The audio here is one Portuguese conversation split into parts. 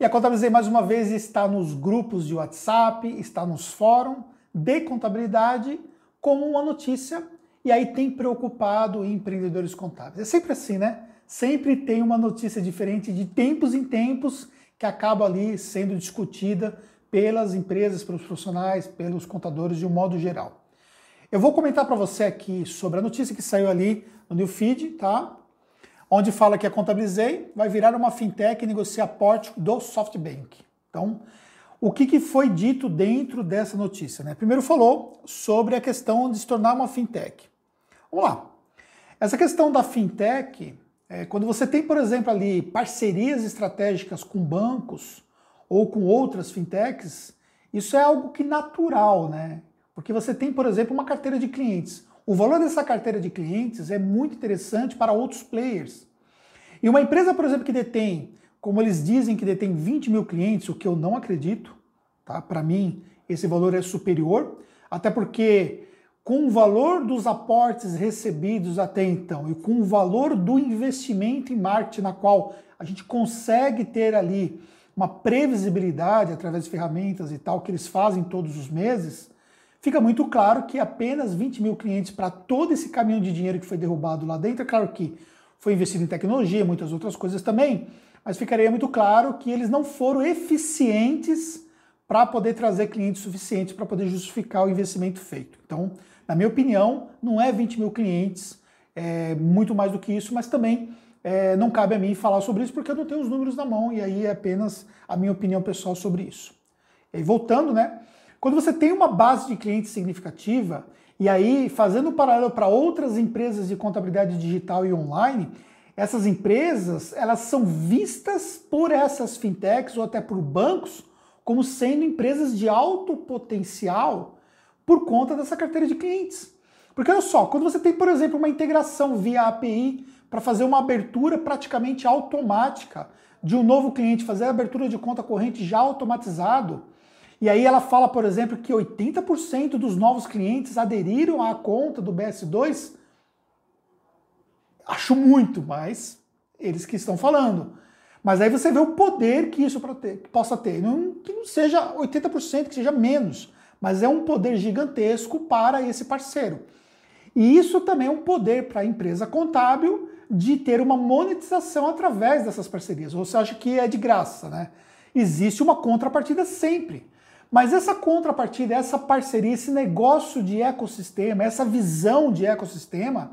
E a Contabilizei, mais uma vez, está nos grupos de WhatsApp, está nos fóruns de contabilidade como uma notícia e aí tem preocupado empreendedores contábeis. É sempre assim, né? Sempre tem uma notícia diferente de tempos em tempos que acaba ali sendo discutida pelas empresas, pelos profissionais, pelos contadores de um modo geral. Eu vou comentar para você aqui sobre a notícia que saiu ali no New Feed, tá? Onde fala que a Contabilizei vai virar uma fintech e negociar porte do SoftBank. Então, o que, que foi dito dentro dessa notícia? Né? Primeiro falou sobre a questão de se tornar uma fintech. Vamos lá. Essa questão da fintech, é, quando você tem, por exemplo, ali parcerias estratégicas com bancos ou com outras fintechs, isso é algo que natural, né? Porque você tem, por exemplo, uma carteira de clientes. O valor dessa carteira de clientes é muito interessante para outros players. E uma empresa, por exemplo, que detém, como eles dizem que detém 20 mil clientes, o que eu não acredito, tá? Para mim, esse valor é superior, até porque com o valor dos aportes recebidos até então e com o valor do investimento em marketing, na qual a gente consegue ter ali uma previsibilidade através de ferramentas e tal que eles fazem todos os meses, fica muito claro que apenas 20 mil clientes para todo esse caminhão de dinheiro que foi derrubado lá dentro, é claro que foi investido em tecnologia, muitas outras coisas também, mas ficaria muito claro que eles não foram eficientes para poder trazer clientes suficientes para poder justificar o investimento feito. Então, na minha opinião, não é 20 mil clientes, é muito mais do que isso, mas também é, não cabe a mim falar sobre isso porque eu não tenho os números na mão e aí é apenas a minha opinião pessoal sobre isso. E voltando, né? Quando você tem uma base de clientes significativa, e aí fazendo paralelo para outras empresas de contabilidade digital e online, essas empresas elas são vistas por essas fintechs ou até por bancos como sendo empresas de alto potencial por conta dessa carteira de clientes. Porque olha só, quando você tem, por exemplo, uma integração via API para fazer uma abertura praticamente automática de um novo cliente, fazer a abertura de conta corrente já automatizado, e aí ela fala, por exemplo, que 80% dos novos clientes aderiram à conta do BS2, acho muito, mas eles que estão falando. Mas aí você vê o poder que isso possa ter. Não, que não seja 80%, que seja menos mas é um poder gigantesco para esse parceiro. E isso também é um poder para a empresa contábil de ter uma monetização através dessas parcerias. Você acha que é de graça, né? Existe uma contrapartida sempre. Mas essa contrapartida, essa parceria, esse negócio de ecossistema, essa visão de ecossistema,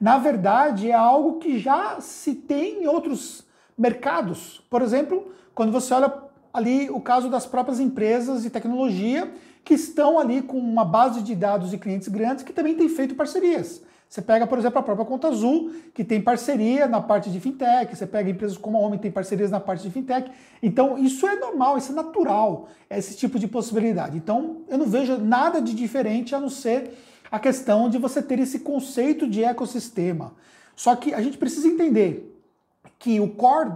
na verdade é algo que já se tem em outros mercados. Por exemplo, quando você olha ali o caso das próprias empresas de tecnologia que estão ali com uma base de dados de clientes grandes que também tem feito parcerias. Você pega, por exemplo, a própria Conta Azul, que tem parceria na parte de fintech, você pega empresas como a Homem, que tem parcerias na parte de fintech. Então, isso é normal, isso é natural, esse tipo de possibilidade. Então, eu não vejo nada de diferente a não ser a questão de você ter esse conceito de ecossistema. Só que a gente precisa entender que o core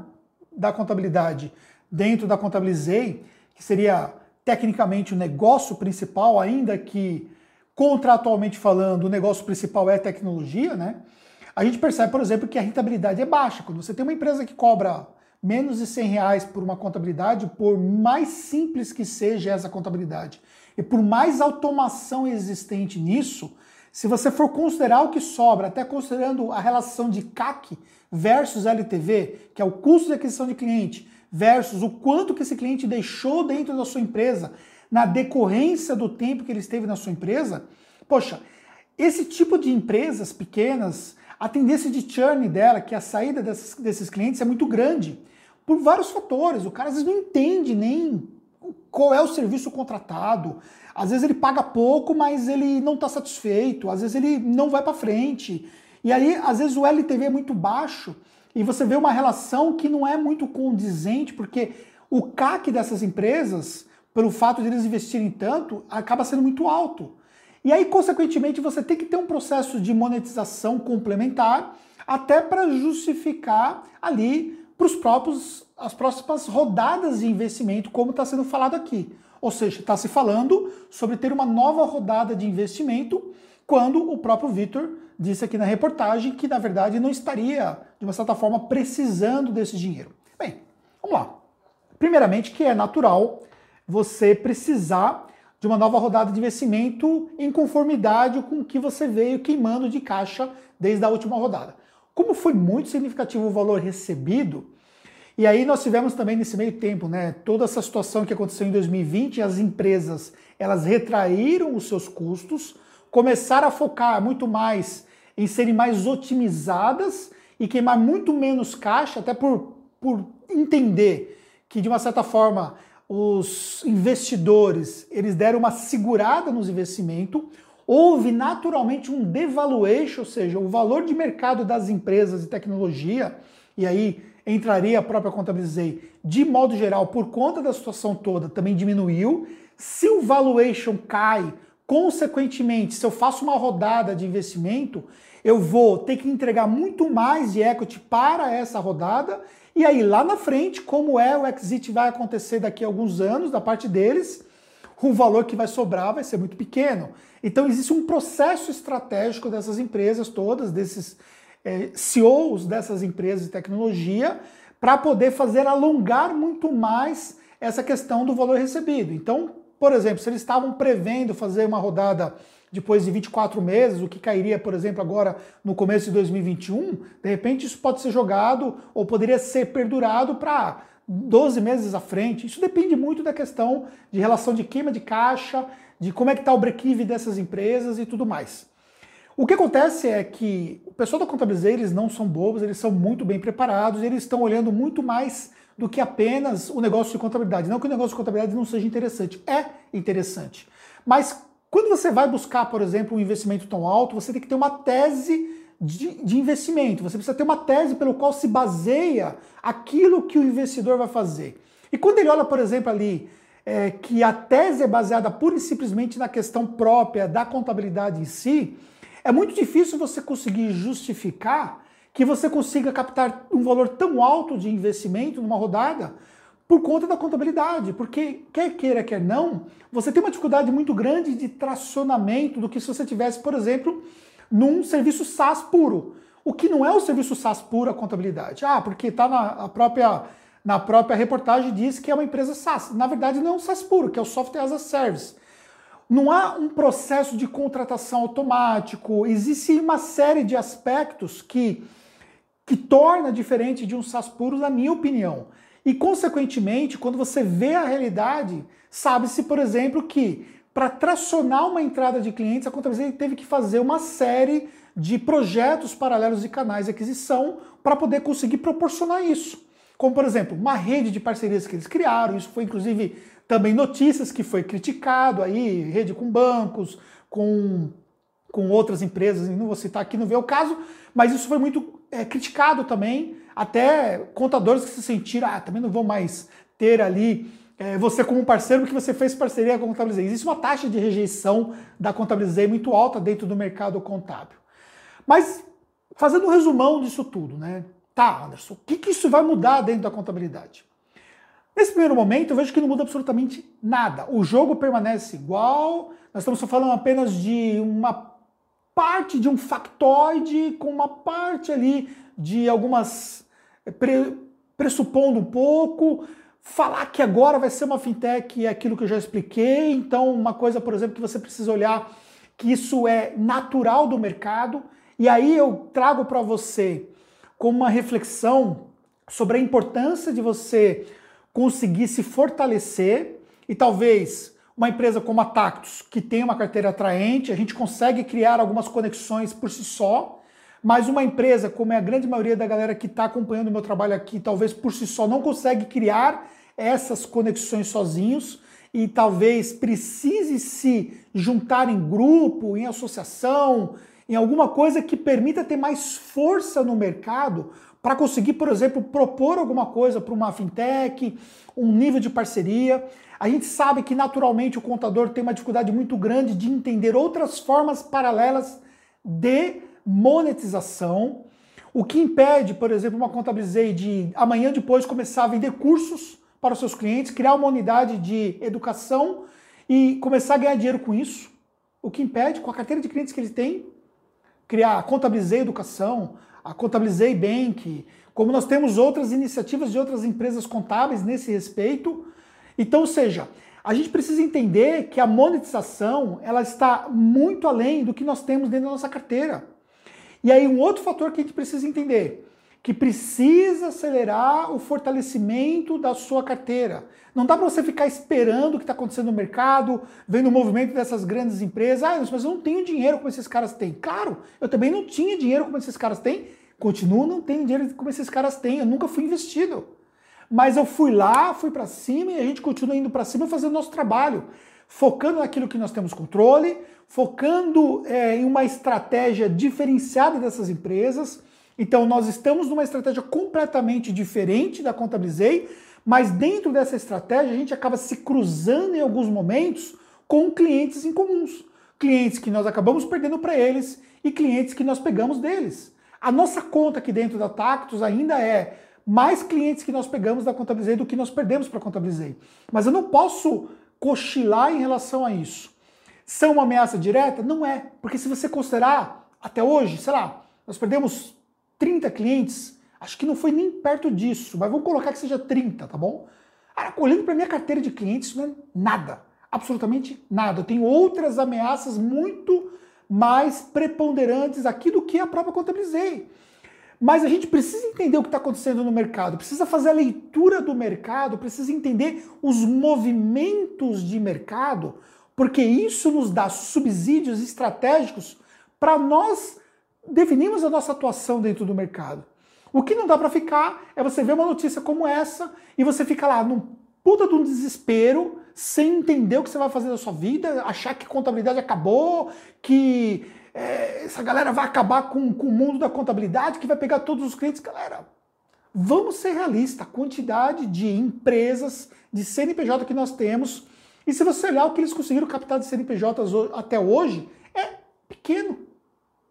da contabilidade dentro da Contabilizei, que seria tecnicamente o negócio principal, ainda que contratualmente falando, o negócio principal é tecnologia, né? A gente percebe, por exemplo, que a rentabilidade é baixa. Quando você tem uma empresa que cobra menos de 100 reais por uma contabilidade, por mais simples que seja essa contabilidade, e por mais automação existente nisso, se você for considerar o que sobra, até considerando a relação de CAC versus LTV, que é o custo de aquisição de cliente, versus o quanto que esse cliente deixou dentro da sua empresa na decorrência do tempo que ele esteve na sua empresa, poxa, esse tipo de empresas pequenas, a tendência de churn dela, que é a saída desses, desses clientes, é muito grande. Por vários fatores. O cara às vezes não entende nem qual é o serviço contratado. Às vezes ele paga pouco, mas ele não está satisfeito. Às vezes ele não vai para frente. E aí, às vezes, o LTV é muito baixo e você vê uma relação que não é muito condizente, porque o CAC dessas empresas, pelo fato de eles investirem tanto, acaba sendo muito alto. E aí, consequentemente, você tem que ter um processo de monetização complementar até para justificar ali para os próprios as próximas rodadas de investimento, como está sendo falado aqui. Ou seja, está se falando sobre ter uma nova rodada de investimento quando o próprio Vitor disse aqui na reportagem que, na verdade, não estaria, de uma certa forma, precisando desse dinheiro. Bem, vamos lá. primeiramente, que é natural você precisar de uma nova rodada de investimento em conformidade com o que você veio queimando de caixa desde a última rodada. Como foi muito significativo o valor recebido, e aí nós tivemos também nesse meio tempo, né, toda essa situação que aconteceu em 2020, as empresas, elas retraíram os seus custos, começaram a focar muito mais em serem mais otimizadas e queimar muito menos caixa, até por, por entender que de uma certa forma os investidores eles deram uma segurada nos investimentos, houve naturalmente um devaluation, ou seja, o valor de mercado das empresas de tecnologia, e aí entraria a própria Contabilizei, de modo geral, por conta da situação toda, também diminuiu. Se o valuation cai, consequentemente, se eu faço uma rodada de investimento, eu vou ter que entregar muito mais de equity para essa rodada e aí, lá na frente, como é o exit vai acontecer daqui a alguns anos da parte deles, o valor que vai sobrar vai ser muito pequeno. Então, existe um processo estratégico dessas empresas todas, desses é, CEOs dessas empresas de tecnologia, para poder fazer alongar muito mais essa questão do valor recebido. Então, por exemplo, se eles estavam prevendo fazer uma rodada depois de 24 meses, o que cairia, por exemplo, agora no começo de 2021, de repente isso pode ser jogado ou poderia ser perdurado para 12 meses à frente. Isso depende muito da questão de relação de queima de caixa, de como é que está o break-even dessas empresas e tudo mais. O que acontece é que o pessoal da contabilidade eles não são bobos, eles são muito bem preparados, eles estão olhando muito mais do que apenas o negócio de contabilidade. Não que o negócio de contabilidade não seja interessante, é interessante. Mas quando você vai buscar, por exemplo, um investimento tão alto, você tem que ter uma tese de, de, investimento. Você precisa ter uma tese pelo qual se baseia aquilo que o investidor vai fazer. E quando ele olha, por exemplo, ali é, que a tese é baseada pura e simplesmente na questão própria da contabilidade em si, é muito difícil você conseguir justificar que você consiga captar um valor tão alto de investimento numa rodada por conta da contabilidade, porque quer queira, quer não, você tem uma dificuldade muito grande de tracionamento do que se você tivesse, por exemplo, num serviço SaaS puro. O que não é o serviço SaaS puro a contabilidade. Ah, porque está na própria na própria reportagem diz que é uma empresa SaaS. Na verdade, não é um SaaS puro, que é o Software as a Service. Não há um processo de contratação automático, existe uma série de aspectos que, que torna diferente de um SaaS puro, na minha opinião. E, consequentemente, quando você vê a realidade, sabe-se, por exemplo, que para tracionar uma entrada de clientes, a Contabilidade teve que fazer uma série de projetos paralelos de canais de aquisição para poder conseguir proporcionar isso. Como, por exemplo, uma rede de parcerias que eles criaram, isso foi inclusive também notícias que foi criticado aí, rede com bancos, com, com outras empresas, não vou citar aqui, não vê o caso, mas isso foi muito é, criticado também até contadores que se sentiram, ah, também não vou mais ter ali é, você como parceiro porque você fez parceria com a Contabilizei. Existe uma taxa de rejeição da Contabilizei muito alta dentro do mercado contábil. Mas, fazendo um resumão disso tudo, né? Tá, Anderson, o que, que isso vai mudar dentro da contabilidade? Nesse primeiro momento, eu vejo que não muda absolutamente nada. O jogo permanece igual, nós estamos falando apenas de uma parte de um factoide com uma parte ali de algumas pre, pressupondo um pouco, falar que agora vai ser uma fintech é aquilo que eu já expliquei. Então, uma coisa, por exemplo, que você precisa olhar que isso é natural do mercado. E aí eu trago para você como uma reflexão sobre a importância de você conseguir se fortalecer e talvez uma empresa como a Tactus, que tem uma carteira atraente, a gente consegue criar algumas conexões por si só mas uma empresa, como é a grande maioria da galera que está acompanhando o meu trabalho aqui, talvez por si só não consegue criar essas conexões sozinhos e talvez precise se juntar em grupo, em associação, em alguma coisa que permita ter mais força no mercado para conseguir, por exemplo, propor alguma coisa para uma fintech, um nível de parceria. A gente sabe que naturalmente o contador tem uma dificuldade muito grande de entender outras formas paralelas de monetização, o que impede, por exemplo, uma contabilizei de amanhã depois começar a vender cursos para os seus clientes, criar uma unidade de educação e começar a ganhar dinheiro com isso. O que impede, com a carteira de clientes que ele tem, criar a Contabilizei Educação, a Contabilizei Bank, como nós temos outras iniciativas de outras empresas contábeis nesse respeito. Então, ou seja, a gente precisa entender que a monetização ela está muito além do que nós temos dentro da nossa carteira. E aí um outro fator que a gente precisa entender, que precisa acelerar o fortalecimento da sua carteira. Não dá para você ficar esperando o que está acontecendo no mercado, vendo o movimento dessas grandes empresas. Ah, mas eu não tenho dinheiro como esses caras têm. Claro, eu também não tinha dinheiro como esses caras têm. Continuo não tendo dinheiro como esses caras têm. Eu nunca fui investido. Mas eu fui lá, fui para cima e a gente continua indo para cima fazendo nosso trabalho, focando naquilo que nós temos controle, focando é, em uma estratégia diferenciada dessas empresas. Então, nós estamos numa estratégia completamente diferente da Contabilizei, mas dentro dessa estratégia a gente acaba se cruzando em alguns momentos com clientes em comuns. Clientes que nós acabamos perdendo para eles e clientes que nós pegamos deles. A nossa conta aqui dentro da Tactus ainda é mais clientes que nós pegamos da Contabilizei do que nós perdemos para a Contabilizei. Mas eu não posso cochilar em relação a isso. São uma ameaça direta? Não é. Porque se você considerar, até hoje, sei lá, nós perdemos 30 clientes, acho que não foi nem perto disso, mas vamos colocar que seja 30, tá bom? Cara, olhando para minha carteira de clientes, não é nada. Absolutamente nada. Eu tenho outras ameaças muito mais preponderantes aqui do que a própria Contabilizei. Mas a gente precisa entender o que está acontecendo no mercado, precisa fazer a leitura do mercado, precisa entender os movimentos de mercado, porque isso nos dá subsídios estratégicos para nós definirmos a nossa atuação dentro do mercado. O que não dá para ficar é você ver uma notícia como essa e você fica lá num puta de um desespero, sem entender o que você vai fazer da sua vida, achar que contabilidade acabou, que é, essa galera vai acabar com, com o mundo da contabilidade, que vai pegar todos os clientes. Galera, vamos ser realistas. A quantidade de empresas de CNPJ que nós temos, e se você olhar o que eles conseguiram captar de CNPJ até hoje, é pequeno,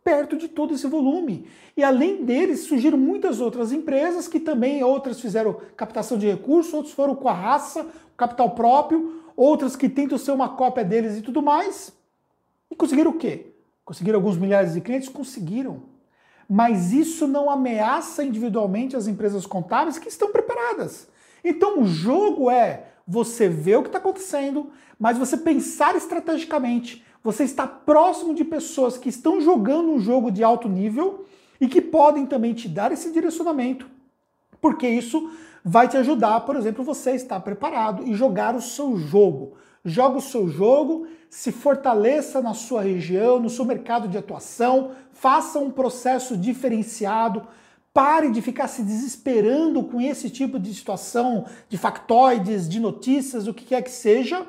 perto de todo esse volume. E além deles, surgiram muitas outras empresas que também, outras fizeram captação de recursos, outros foram com a raça, capital próprio, outras que tentam ser uma cópia deles e tudo mais. E conseguiram o quê? Conseguiram alguns milhares de clientes? Conseguiram. Mas isso não ameaça individualmente as empresas contábeis que estão preparadas. Então o jogo é você ver o que está acontecendo, mas você pensar estrategicamente. Você está próximo de pessoas que estão jogando um jogo de alto nível e que podem também te dar esse direcionamento, porque isso vai te ajudar, por exemplo, você estar preparado e jogar o seu jogo joga o seu jogo, se fortaleça na sua região, no seu mercado de atuação, faça um processo diferenciado, pare de ficar se desesperando com esse tipo de situação, de factoides, de notícias, o que quer que seja,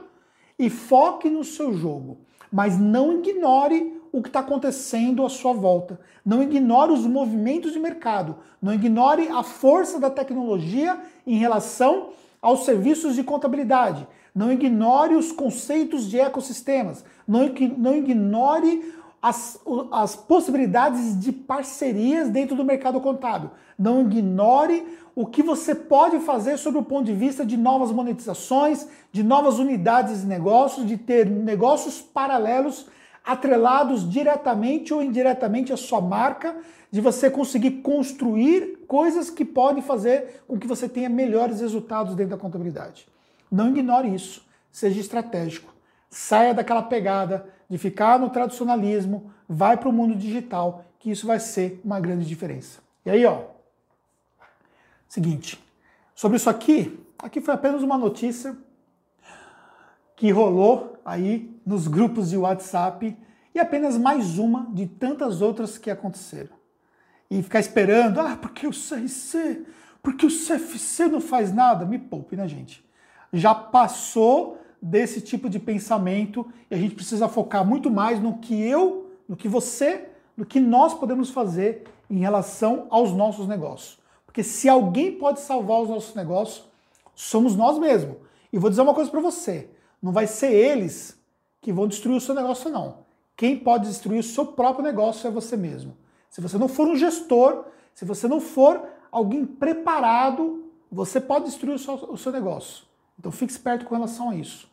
e foque no seu jogo. Mas não ignore o que está acontecendo à sua volta. Não ignore os movimentos de mercado. Não ignore a força da tecnologia em relação aos serviços de contabilidade. Não ignore os conceitos de ecossistemas. Não, não ignore as, as possibilidades de parcerias dentro do mercado contábil. Não ignore o que você pode fazer sobre o ponto de vista de novas monetizações, de novas unidades de negócios, de ter negócios paralelos atrelados diretamente ou indiretamente à sua marca, de você conseguir construir coisas que podem fazer com que você tenha melhores resultados dentro da contabilidade. Não ignore isso. Seja estratégico. Saia daquela pegada de ficar no tradicionalismo, vai para o mundo digital, que isso vai ser uma grande diferença. E aí, ó. Seguinte, sobre isso aqui, aqui foi apenas uma notícia que rolou aí nos grupos de WhatsApp e apenas mais uma de tantas outras que aconteceram. E ficar esperando, ah, porque o CRC, porque o CFC não faz nada, me poupe, né, gente? já passou desse tipo de pensamento e a gente precisa focar muito mais no que eu, no que você, no que nós podemos fazer em relação aos nossos negócios. Porque se alguém pode salvar os nossos negócios, somos nós mesmos. E vou dizer uma coisa para você: não vai ser eles que vão destruir o seu negócio, não. Quem pode destruir o seu próprio negócio é você mesmo. Se você não for um gestor, se você não for alguém preparado, você pode destruir o seu, o seu negócio. Então fique esperto com relação a isso.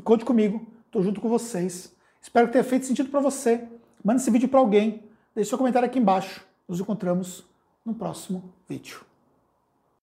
E conte comigo, estou junto com vocês. Espero que tenha feito sentido para você. Mande esse vídeo para alguém. Deixe seu comentário aqui embaixo. Nos encontramos no próximo vídeo.